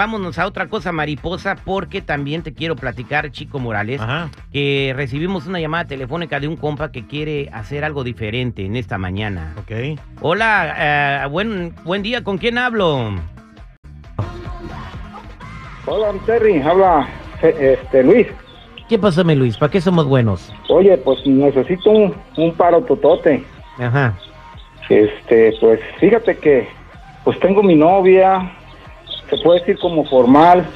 vámonos a otra cosa, mariposa, porque también te quiero platicar, Chico Morales, Ajá. que recibimos una llamada telefónica de un compa que quiere hacer algo diferente en esta mañana. Ok. Hola, eh, buen, buen día, ¿con quién hablo? Hola, Terry, habla eh, este Luis. ¿Qué pasó, mi Luis? ¿Para qué somos buenos? Oye, pues necesito un, un paro totote. Ajá. Este, pues fíjate que pues tengo mi novia, se puede decir como formal,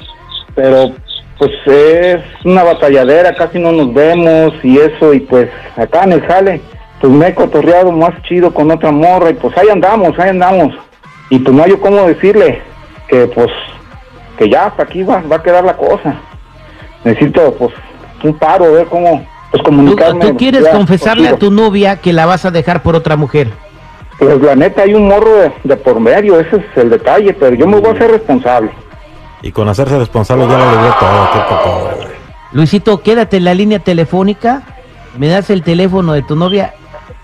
pero pues es una batalladera, casi no nos vemos y eso, y pues acá en el jale, pues me he cotorreado más chido con otra morra y pues ahí andamos, ahí andamos. Y pues no hay yo cómo decirle que pues que ya hasta aquí va, va a quedar la cosa. Necesito pues un paro, ver cómo pues ¿Tú, comunicarme. tú quieres ya, confesarle a tu novia que la vas a dejar por otra mujer? Pues la neta hay un morro de, de por medio, ese es el detalle, pero yo me voy a hacer responsable. Y con hacerse responsable ya lo logró todo. Qué poco. Luisito, quédate en la línea telefónica, me das el teléfono de tu novia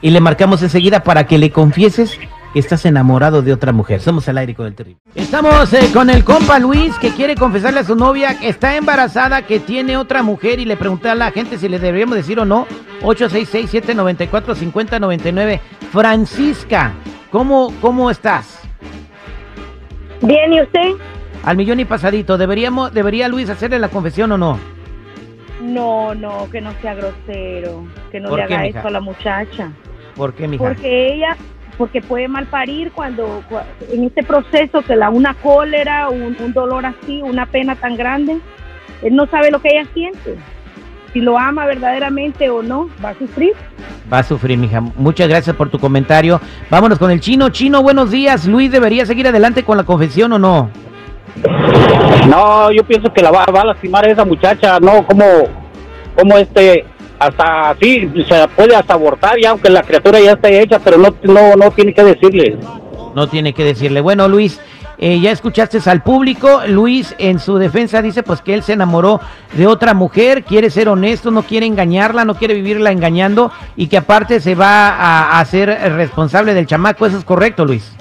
y le marcamos enseguida para que le confieses que estás enamorado de otra mujer. Somos al aire con el terrible. Estamos eh, con el compa Luis que quiere confesarle a su novia que está embarazada, que tiene otra mujer y le pregunté a la gente si le deberíamos decir o no. 866-794-5099. Francisca, ¿cómo, ¿cómo estás? Bien, ¿y usted? Al millón y pasadito, ¿deberíamos, ¿debería Luis hacerle la confesión o no? No, no, que no sea grosero, que no ¿Por le qué, haga mija? eso a la muchacha. ¿Por qué, mija? Porque ella, porque puede malparir cuando, cua- en este proceso que la una cólera, un, un dolor así, una pena tan grande, él no sabe lo que ella siente. Si lo ama verdaderamente o no, va a sufrir. Va a sufrir, mija. Muchas gracias por tu comentario. Vámonos con el chino. Chino, buenos días. Luis, ¿debería seguir adelante con la confesión o no? No, yo pienso que la va, va a lastimar esa muchacha, no como, como este, hasta así, se puede hasta abortar ya, aunque la criatura ya esté hecha, pero no, no, no tiene que decirle. No tiene que decirle. Bueno, Luis, eh, ya escuchaste al público. Luis, en su defensa, dice pues que él se enamoró de otra mujer, quiere ser honesto, no quiere engañarla, no quiere vivirla engañando y que aparte se va a, a hacer responsable del chamaco. ¿Eso es correcto, Luis?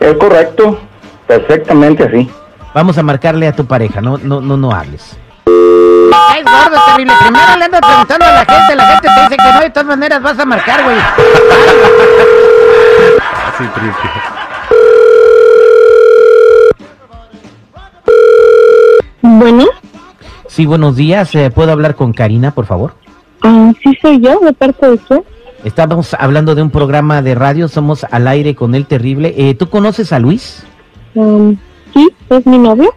Es correcto, perfectamente así. Vamos a marcarle a tu pareja, no, no, no, no hables. Es gordo, terrible. Primero le andas preguntando a la gente, la gente te dice que no, de todas maneras vas a marcar, güey. Así triste. Bueno, Sí, buenos días. eh, ¿Puedo hablar con Karina, por favor? ah, sí soy yo, de parte de qué. Estamos hablando de un programa de radio, somos al aire con el terrible. Eh, ¿Tú conoces a Luis? Um, sí, es mi novio.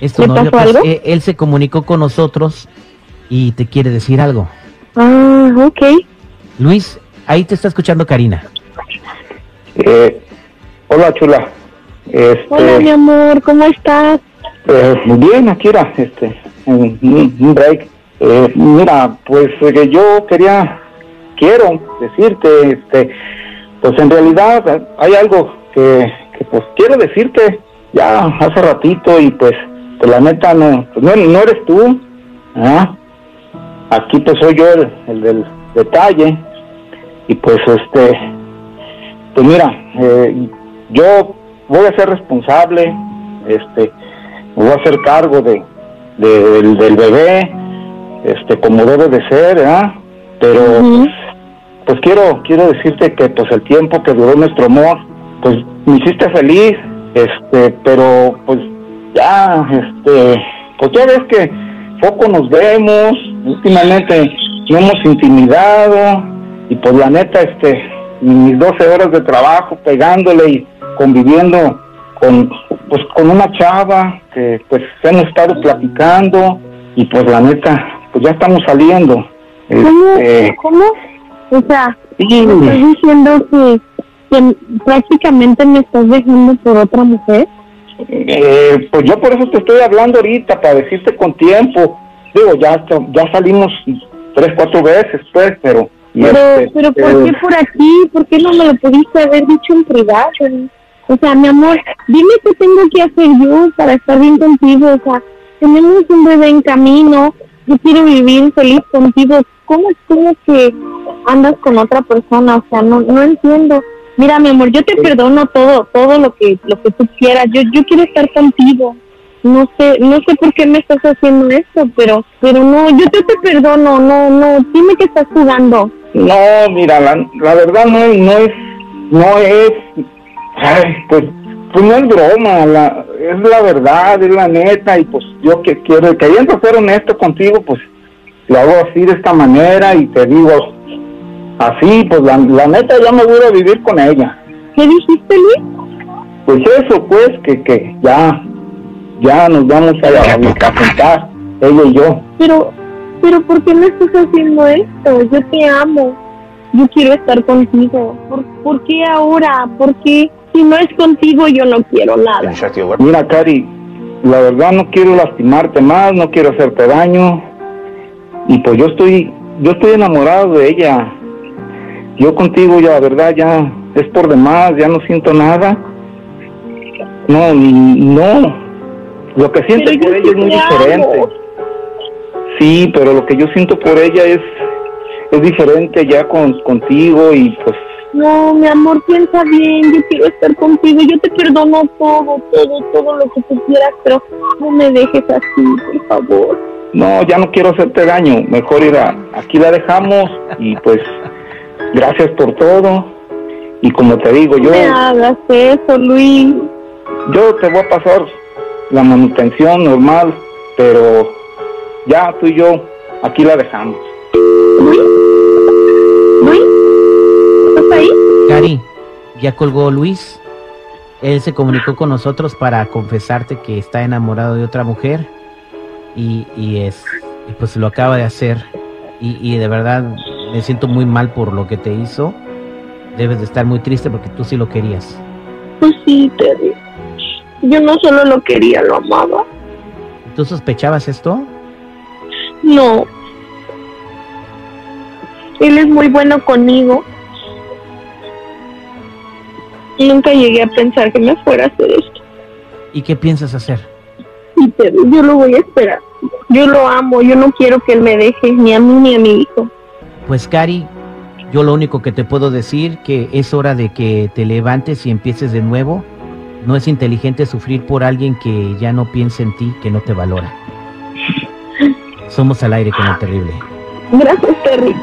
Es tu ¿Le novio, pasó pues, algo? eh, él se comunicó con nosotros y te quiere decir algo. Ah, ok. Luis, ahí te está escuchando Karina. Eh, hola, chula. Este, Hola, mi amor, ¿cómo estás? Eh, bien, Akira, este, un, break. Eh, mira, pues eh, yo quería, quiero decirte, este, pues en realidad hay algo que, que pues quiero decirte ya hace ratito y pues, pues la neta no, pues no, no eres tú, ¿ah? Aquí pues soy yo el, el del detalle y pues este, pues mira, eh, yo voy a ser responsable, este, voy a hacer cargo de, de- del, del bebé, este, como debe de ser, ¿verdad? Pero pues, pues quiero, quiero decirte que pues el tiempo que duró nuestro amor, pues me hiciste feliz, este, pero pues ya, este, pues ya ves que poco nos vemos, últimamente no hemos intimidado, y pues la neta, este, mis 12 horas de trabajo pegándole y conviviendo con, pues con una chava que pues hemos estado platicando, y pues la neta, pues ya estamos saliendo. ¿Cómo? Este, ¿Cómo? O sea, sí, ¿me estás diciendo que, que prácticamente me estás dejando por otra mujer? Eh, pues yo por eso te estoy hablando ahorita, para decirte con tiempo. Digo, ya, ya salimos tres, cuatro veces, pues, pero... Pero, este, pero ¿por eh, qué por aquí? ¿Por qué no me lo pudiste haber dicho en privado? O sea, mi amor, dime qué tengo que hacer yo para estar bien contigo. O sea, tenemos un bebé en camino. Yo quiero vivir feliz contigo. ¿Cómo es que andas con otra persona? O sea, no, no entiendo. Mira, mi amor, yo te perdono todo, todo lo que, lo que tú quieras. Yo, yo quiero estar contigo. No sé, no sé por qué me estás haciendo esto, pero, pero no, yo te, te perdono. No, no, dime que estás jugando. No, mira, la, la verdad no, no es, no es, ay, pues, pues no es broma, la, es la verdad, es la neta, y pues yo que quiero, queriendo ser honesto contigo, pues lo hago así de esta manera y te digo, así, pues la, la neta ya me voy a vivir con ella. ¿Qué dijiste, Luis? Pues eso, pues, que, que ya, ya nos vamos a, a, a juntar, ella y yo. Pero, pero ¿por qué me estás haciendo esto? Yo te amo. Yo quiero estar contigo. ¿Por, ¿por qué ahora? ¿Por qué? Si no es contigo, yo no quiero nada. Mira, Cari, la verdad no quiero lastimarte más, no quiero hacerte daño. Y pues yo estoy, yo estoy enamorado de ella. Yo contigo ya, la verdad, ya es por demás, ya no siento nada. No, ni- no. Lo que siento Pero por ella es muy amo. diferente. Sí, pero lo que yo siento por ella es, es diferente ya con, contigo y pues No, mi amor, piensa bien. Yo quiero estar contigo. Yo te perdono todo, todo, todo lo que tú quieras, pero no me dejes así, por favor. no, ya no quiero hacerte daño. Mejor ir a, aquí la dejamos y pues gracias por todo. Y como te digo, yo, No me hagas eso, Luis. yo te voy a pasar la manutención normal, pero ya tú y yo aquí la dejamos. Luis. Luis. ¿Estás ahí? Cari, ya colgó Luis. Él se comunicó con nosotros para confesarte que está enamorado de otra mujer y, y es y pues lo acaba de hacer y, y de verdad me siento muy mal por lo que te hizo. Debes de estar muy triste porque tú sí lo querías. Pues sí, Terry. Yo no solo lo quería, lo amaba. ¿Tú sospechabas esto? No. Él es muy bueno conmigo. Nunca llegué a pensar que me fuera a hacer esto. ¿Y qué piensas hacer? Yo lo voy a esperar. Yo lo amo, yo no quiero que él me deje, ni a mí ni a mi hijo. Pues Cari, yo lo único que te puedo decir que es hora de que te levantes y empieces de nuevo. No es inteligente sufrir por alguien que ya no piensa en ti, que no te valora. Somos al aire con el terrible. Gracias, Terry.